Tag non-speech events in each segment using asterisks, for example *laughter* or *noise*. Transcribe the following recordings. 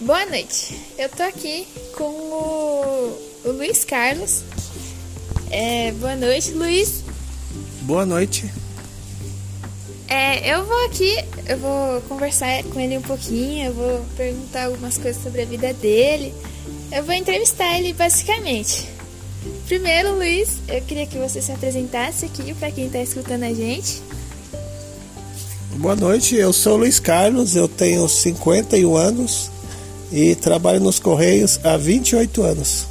Boa noite. Eu tô aqui com o, o Luiz Carlos. É, boa noite, Luiz. Boa noite. É, eu vou aqui, eu vou conversar com ele um pouquinho, eu vou perguntar algumas coisas sobre a vida dele. Eu vou entrevistar ele basicamente. Primeiro, Luiz, eu queria que você se apresentasse aqui para quem está escutando a gente. Boa noite, eu sou Luiz Carlos, eu tenho 51 anos e trabalho nos Correios há 28 anos.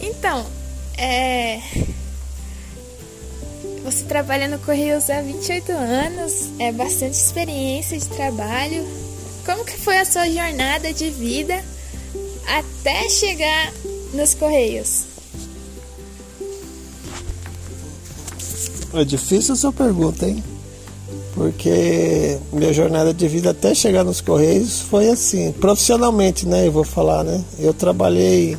Então, é. Você trabalha no Correios há 28 anos, é bastante experiência de trabalho. Como que foi a sua jornada de vida até chegar nos Correios? É difícil essa pergunta, hein? Porque minha jornada de vida até chegar nos Correios foi assim, profissionalmente, né? Eu vou falar, né? Eu trabalhei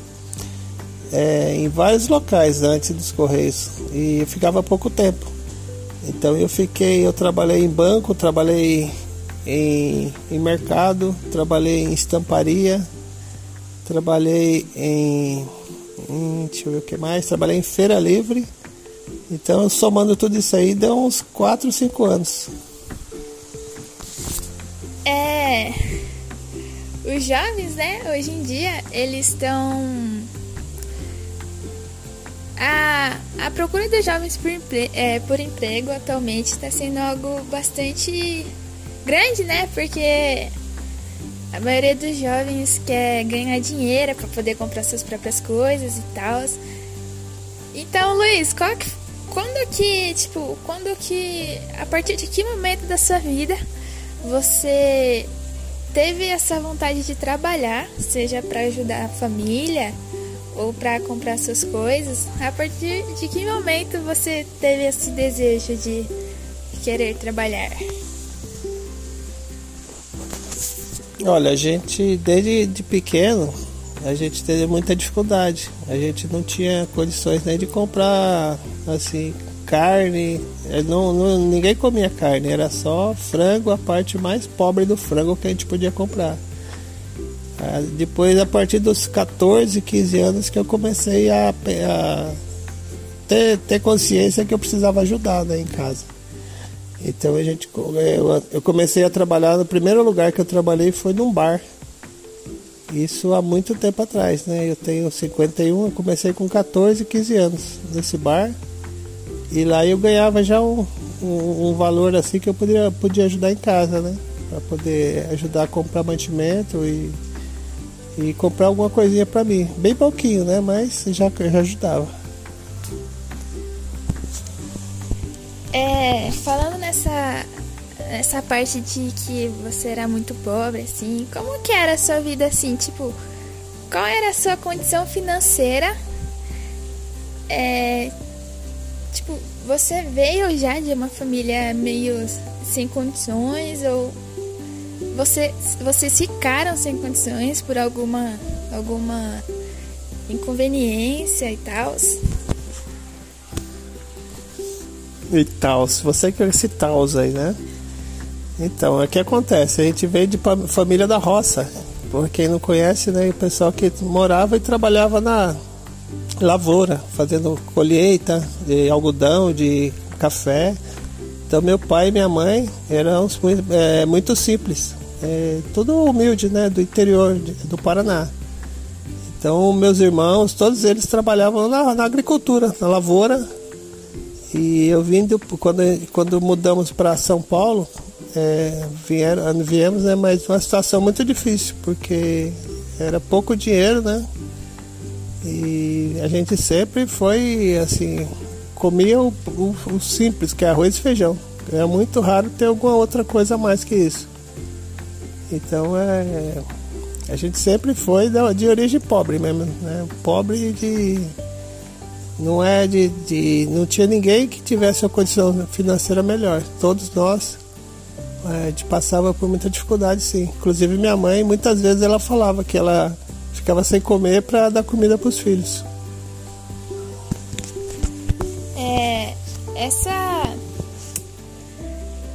é, em vários locais antes dos Correios e ficava pouco tempo. Então eu fiquei, eu trabalhei em banco, trabalhei em, em mercado, trabalhei em estamparia, trabalhei em, em, deixa eu ver o que mais, trabalhei em feira livre. Então somando tudo isso aí deu uns 4, 5 anos. É. Os jovens, né, hoje em dia, eles estão. A, a procura dos jovens por, empre, é, por emprego atualmente está sendo algo bastante grande, né? Porque a maioria dos jovens quer ganhar dinheiro para poder comprar suas próprias coisas e tal. Então, Luiz, que, quando que, tipo, quando que, a partir de que momento da sua vida você teve essa vontade de trabalhar, seja para ajudar a família ou para comprar suas coisas? A partir de que momento você teve esse desejo de querer trabalhar? Olha, a gente desde de pequeno a gente teve muita dificuldade. A gente não tinha condições nem de comprar assim carne. É, não, não, ninguém comia carne, era só frango, a parte mais pobre do frango que a gente podia comprar. Ah, depois, a partir dos 14, 15 anos, que eu comecei a, a ter, ter, consciência que eu precisava ajudar né, em casa. Então a gente, eu, eu comecei a trabalhar. No primeiro lugar que eu trabalhei foi num bar. Isso há muito tempo atrás, né? Eu tenho 51, eu comecei com 14, 15 anos nesse bar. E lá eu ganhava já um, um, um, valor assim que eu podia, podia ajudar em casa, né? Para poder ajudar a comprar mantimento e, e comprar alguma coisinha para mim. Bem pouquinho, né? Mas já, já ajudava. É, falando nessa, nessa parte de que você era muito pobre, assim, como que era a sua vida assim? Tipo, qual era a sua condição financeira? É, Tipo, você veio já de uma família meio sem condições ou você vocês ficaram sem condições por alguma alguma inconveniência e tal? E tal, você quer esse tal aí, né? Então, é que acontece, a gente veio de família da roça. Por quem não conhece, né, o pessoal que morava e trabalhava na lavoura, fazendo colheita de algodão, de café. Então meu pai e minha mãe eram muito, é, muito simples, é, tudo humilde, né, do interior de, do Paraná. Então meus irmãos, todos eles trabalhavam na, na agricultura, na lavoura. E eu vindo quando quando mudamos para São Paulo, é, vieram, viemos, né, mas uma situação muito difícil porque era pouco dinheiro, né? E a gente sempre foi assim, comia o, o, o simples, que é arroz e feijão. É muito raro ter alguma outra coisa a mais que isso. Então é. A gente sempre foi de origem pobre mesmo, né? Pobre de. Não é de, de. Não tinha ninguém que tivesse uma condição financeira melhor. Todos nós é, a gente passava por muita dificuldade, sim. Inclusive minha mãe, muitas vezes ela falava que ela ficava sem comer para dar comida para os filhos. É, essa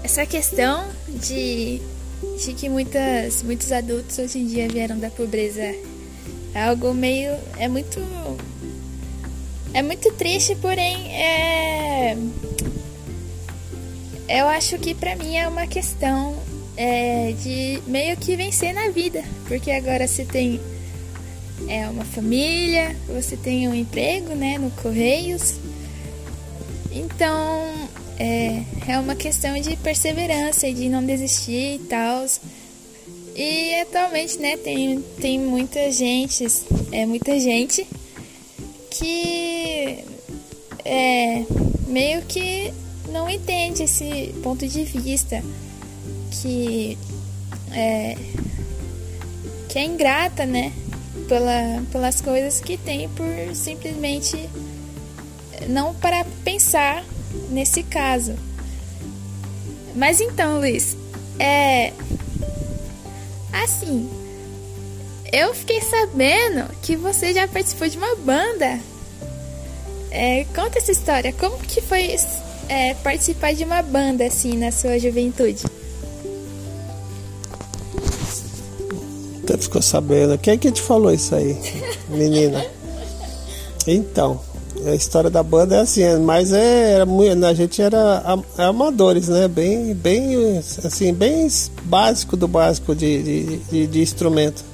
essa questão de de que muitas, muitos adultos hoje em dia vieram da pobreza. É algo meio. É muito. É muito triste, porém é. Eu acho que pra mim é uma questão é, de meio que vencer na vida. Porque agora você tem é, uma família, você tem um emprego né, no Correios. Então é, é uma questão de perseverança de não desistir e tal. E atualmente, né, tem, tem muita gente, é muita gente que é meio que não entende esse ponto de vista que é que é ingrata, né, pela, pelas coisas que tem por simplesmente não para pensar nesse caso. Mas então, Luiz, é. Assim, eu fiquei sabendo que você já participou de uma banda. É, conta essa história. Como que foi é, participar de uma banda assim na sua juventude? Você ficou sabendo. Quem é que te falou isso aí, menina? Então, a história da banda é assim, mas é, era muito, a gente era amadores, né? Bem, bem, assim, bem básico do básico de, de, de, de instrumento.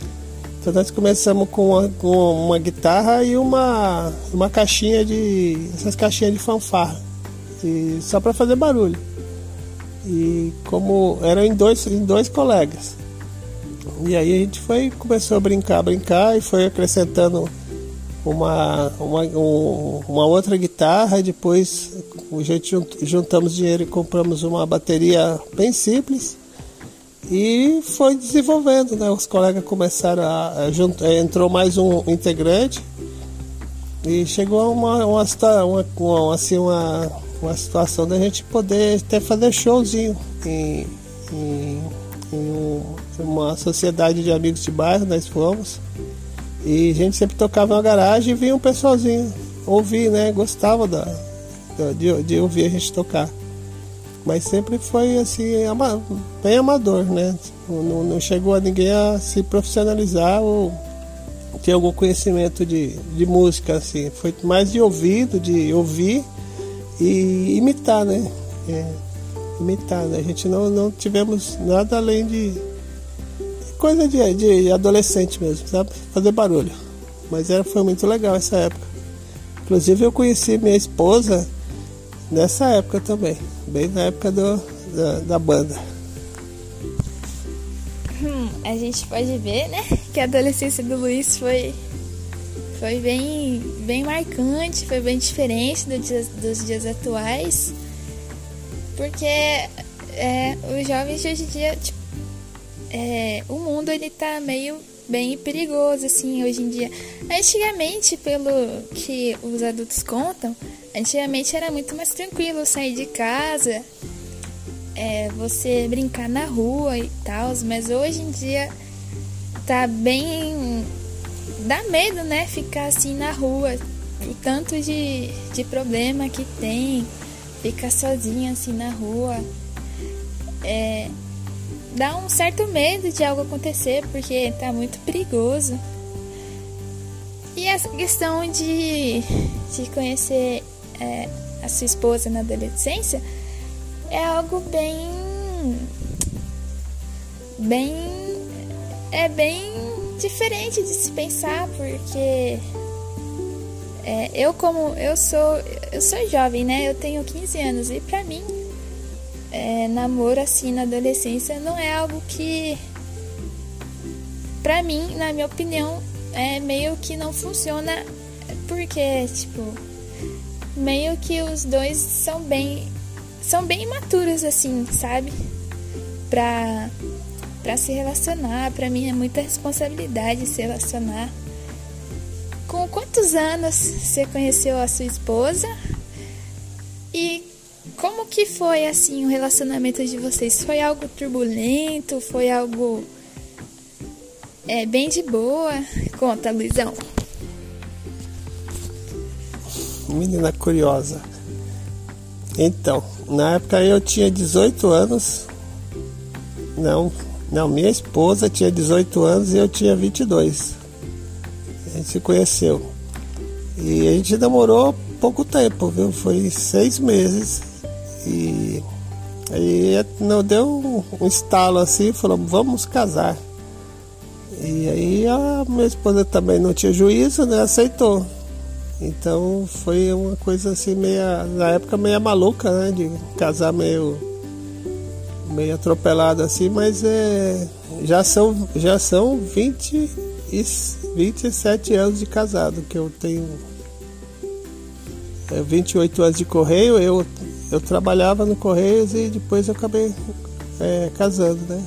Então nós começamos com uma, com uma guitarra e uma, uma caixinha de. essas caixinhas de fanfarra. E, só para fazer barulho. E como eram em dois, em dois colegas. E aí a gente foi, começou a brincar, brincar e foi acrescentando uma, uma, um, uma outra guitarra depois a gente juntamos dinheiro e compramos uma bateria bem simples e foi desenvolvendo, né? Os colegas começaram a, a eh, entrou mais um integrante e chegou a uma, uma, uma, uma, assim, uma, uma situação da gente poder até fazer showzinho em, em, em uma sociedade de amigos de bairro, nós fomos. E a gente sempre tocava na garagem e vinha um pessoalzinho ouvir, né? Gostava da, de, de ouvir a gente tocar. Mas sempre foi assim, ama, bem amador, né? Não, não, chegou a ninguém a se profissionalizar ou ter algum conhecimento de, de música, assim. Foi mais de ouvido, de ouvir e imitar, né? É, imitar, né? A gente não, não tivemos nada além de coisa de, de adolescente mesmo, sabe? Fazer barulho. Mas era, foi muito legal essa época. Inclusive eu conheci minha esposa nessa época também, bem na época do, da, da banda. Hum, a gente pode ver, né, que a adolescência do Luiz foi foi bem, bem marcante, foi bem diferente do dia, dos dias atuais, porque é, os jovens de hoje em dia, tipo, é, o mundo ele tá meio bem perigoso assim hoje em dia. Antigamente, pelo que os adultos contam, antigamente era muito mais tranquilo sair de casa, é, você brincar na rua e tal, mas hoje em dia tá bem. dá medo, né? Ficar assim na rua, o tanto de, de problema que tem, ficar sozinha assim na rua. É, dá um certo medo de algo acontecer, porque tá muito perigoso. E essa questão de, de conhecer é, a sua esposa na adolescência é algo bem. bem. é bem diferente de se pensar, porque. É, eu como eu sou eu sou jovem, né? Eu tenho 15 anos e para mim é, namoro assim na adolescência não é algo que, pra mim, na minha opinião, é meio que não funciona porque, tipo, meio que os dois são bem são bem imaturos assim, sabe? Pra para se relacionar, para mim é muita responsabilidade se relacionar. Com quantos anos você conheceu a sua esposa? E como que foi assim o relacionamento de vocês? Foi algo turbulento? Foi algo é, bem de boa? Conta, Luizão. Menina curiosa. Então, na época eu tinha 18 anos. Não, Não, minha esposa tinha 18 anos e eu tinha 22. A gente se conheceu. E a gente namorou pouco tempo, viu? Foi seis meses. E aí não deu um, estalo assim, falou, vamos casar. E aí a minha esposa também não tinha juízo, né? Aceitou. Então foi uma coisa assim meia. Na época meia maluca, né? De casar meio. meio atropelado assim, mas é. Já são, já são 20 e 27 anos de casado que eu tenho. É, 28 anos de correio, eu, eu trabalhava no Correios e depois eu acabei é, casando, né?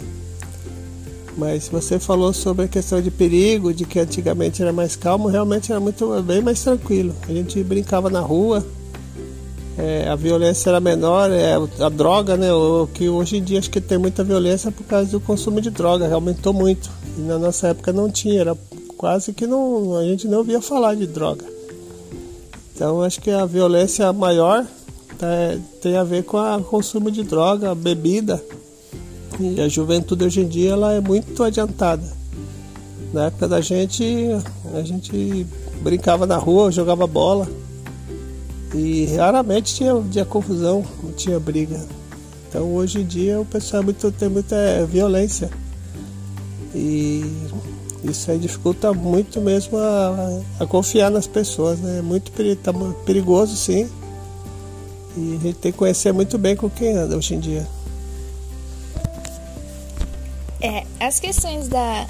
Mas você falou sobre a questão de perigo, de que antigamente era mais calmo, realmente era muito bem mais tranquilo. A gente brincava na rua, é, a violência era menor, é, a droga, né? O que hoje em dia acho que tem muita violência por causa do consumo de droga, aumentou muito. E na nossa época não tinha, era quase que não, a gente não ouvia falar de droga. Então acho que a violência maior é, tem a ver com o consumo de droga, bebida. E a juventude hoje em dia ela é muito adiantada. Na época da gente, a gente brincava na rua, jogava bola. E raramente tinha, tinha confusão, não tinha briga. Então hoje em dia o pessoal é muito, tem muita violência. E isso aí dificulta muito mesmo a, a confiar nas pessoas. Né? É muito tá perigoso sim. E a gente tem que conhecer muito bem com quem anda hoje em dia. É, as questões da,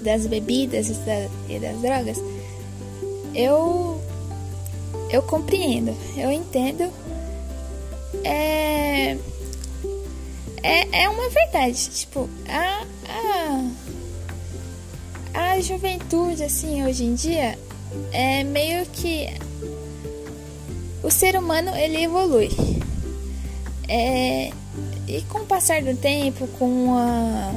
das bebidas e, da, das drogas, eu eu compreendo, eu entendo. É, é, é uma verdade. Tipo, a, a, a juventude, assim, hoje em dia, é meio que. O ser humano ele evolui. É, e com o passar do tempo, com a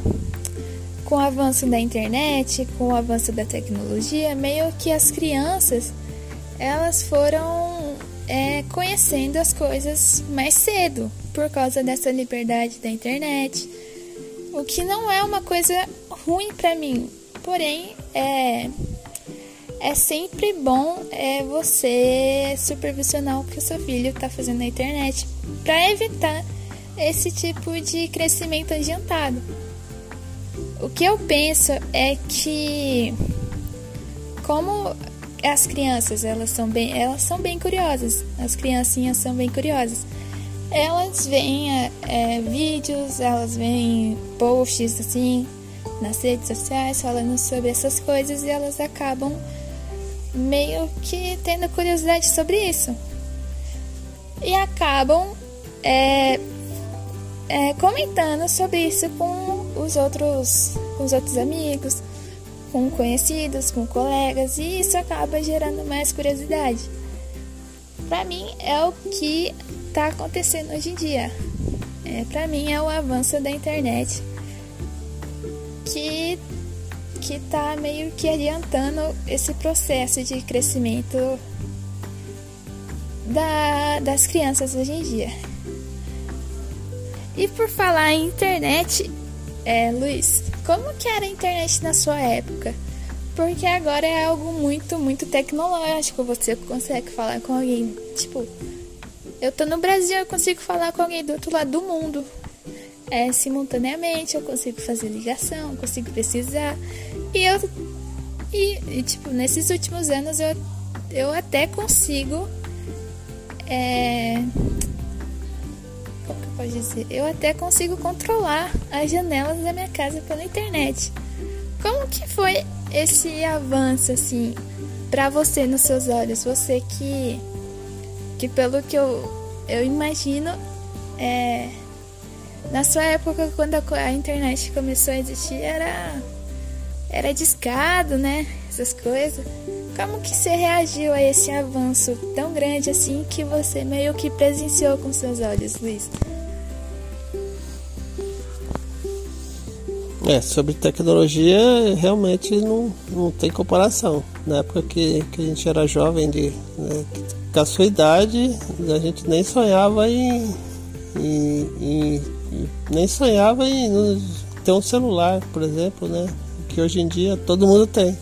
com o avanço da internet, com o avanço da tecnologia, meio que as crianças elas foram é, conhecendo as coisas mais cedo por causa dessa liberdade da internet, o que não é uma coisa ruim para mim, porém é é sempre bom é você supervisionar o que o seu filho está fazendo na internet para evitar esse tipo de crescimento adiantado. O que eu penso é que como as crianças, elas são bem, elas são bem curiosas. As criancinhas são bem curiosas. Elas veem é, é, vídeos, elas veem posts assim nas redes sociais falando sobre essas coisas e elas acabam meio que tendo curiosidade sobre isso. E acabam é, é, comentando sobre isso com os outros, com os outros amigos, com conhecidos, com colegas, e isso acaba gerando mais curiosidade. Para mim é o que está acontecendo hoje em dia. É, para mim é o avanço da internet que que tá meio que adiantando esse processo de crescimento da, das crianças hoje em dia. E por falar em internet, é, Luiz, como que era a internet na sua época? Porque agora é algo muito, muito tecnológico. Você consegue falar com alguém, tipo, eu tô no Brasil, eu consigo falar com alguém do outro lado do mundo. É, simultaneamente, eu consigo fazer ligação, consigo pesquisar. E eu e, e, tipo, nesses últimos anos eu, eu até consigo é, pode dizer, eu até consigo controlar as janelas da minha casa pela internet. Como que foi esse avanço assim para você nos seus olhos? Você que que pelo que eu eu imagino é na sua época quando a internet começou a existir era era discado, né? Essas coisas. Como que você reagiu a esse avanço tão grande assim que você meio que presenciou com seus olhos, Luiz? É, sobre tecnologia realmente não, não tem comparação. Na época que, que a gente era jovem, de, né, com a sua idade, a gente nem sonhava em. em, em nem sonhava em ter um celular, por exemplo, né? Que hoje em dia todo mundo tem.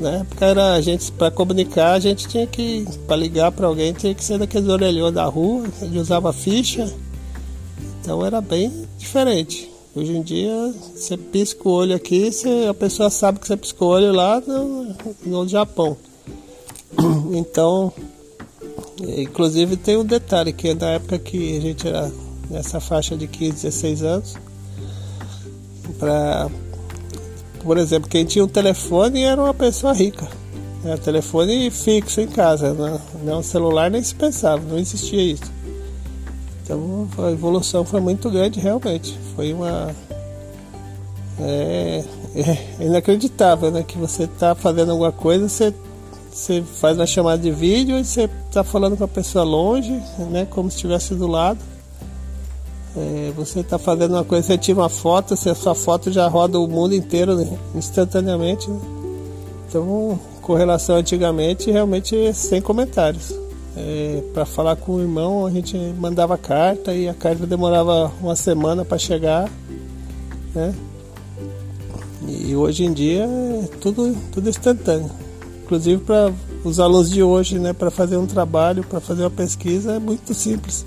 Na época era a gente para comunicar, a gente tinha que para ligar para alguém tinha que ser daqueles orelhões da rua, ele usava ficha. Então era bem diferente. Hoje em dia você pisca o olho aqui, você, a pessoa sabe que você piscou o olho lá no, no Japão. *clears throat* Então, inclusive tem um detalhe que na época que a gente era nessa faixa de 15, 16 anos, para por exemplo, quem tinha um telefone era uma pessoa rica. Era telefone fixo em casa, né? não celular nem se pensava, não existia isso. Então a evolução foi muito grande realmente. Foi uma. É, é inacreditável, né? Que você está fazendo alguma coisa, você, você faz uma chamada de vídeo e você está falando com a pessoa longe, né? Como se estivesse do lado. É, você está fazendo uma coisa, você tira uma foto, se a sua foto já roda o mundo inteiro né, instantaneamente. Né? Então, com relação antigamente, realmente sem comentários. É, para falar com o irmão, a gente mandava carta e a carta demorava uma semana para chegar. Né? E hoje em dia é tudo, tudo instantâneo. Inclusive para os alunos de hoje, né, para fazer um trabalho, para fazer uma pesquisa, é muito simples.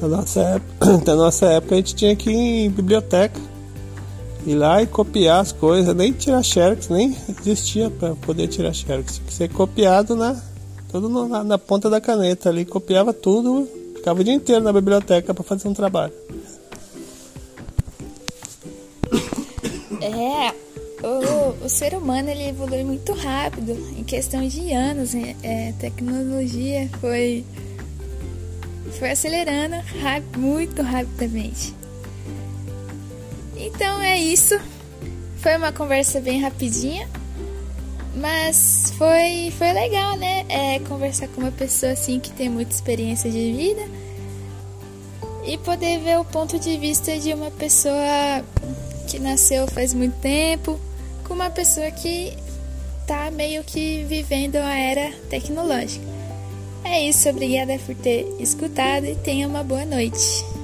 Na nossa, época, *clears throat* na nossa época a gente tinha que ir em biblioteca, ir lá e copiar as coisas, nem tirar xerox, nem existia para poder tirar xerox. Tinha que ser copiado na, tudo na, na ponta da caneta ali, copiava tudo, ficava o dia inteiro na biblioteca para fazer um trabalho. É, o, o ser humano ele evolui muito rápido, em questão de anos. Né? É, tecnologia foi foi acelerando muito rapidamente. Então é isso. Foi uma conversa bem rapidinha, mas foi, foi legal, né? É, conversar com uma pessoa assim que tem muita experiência de vida e poder ver o ponto de vista de uma pessoa que nasceu faz muito tempo com uma pessoa que tá meio que vivendo a era tecnológica. É isso, obrigada por ter escutado e tenha uma boa noite.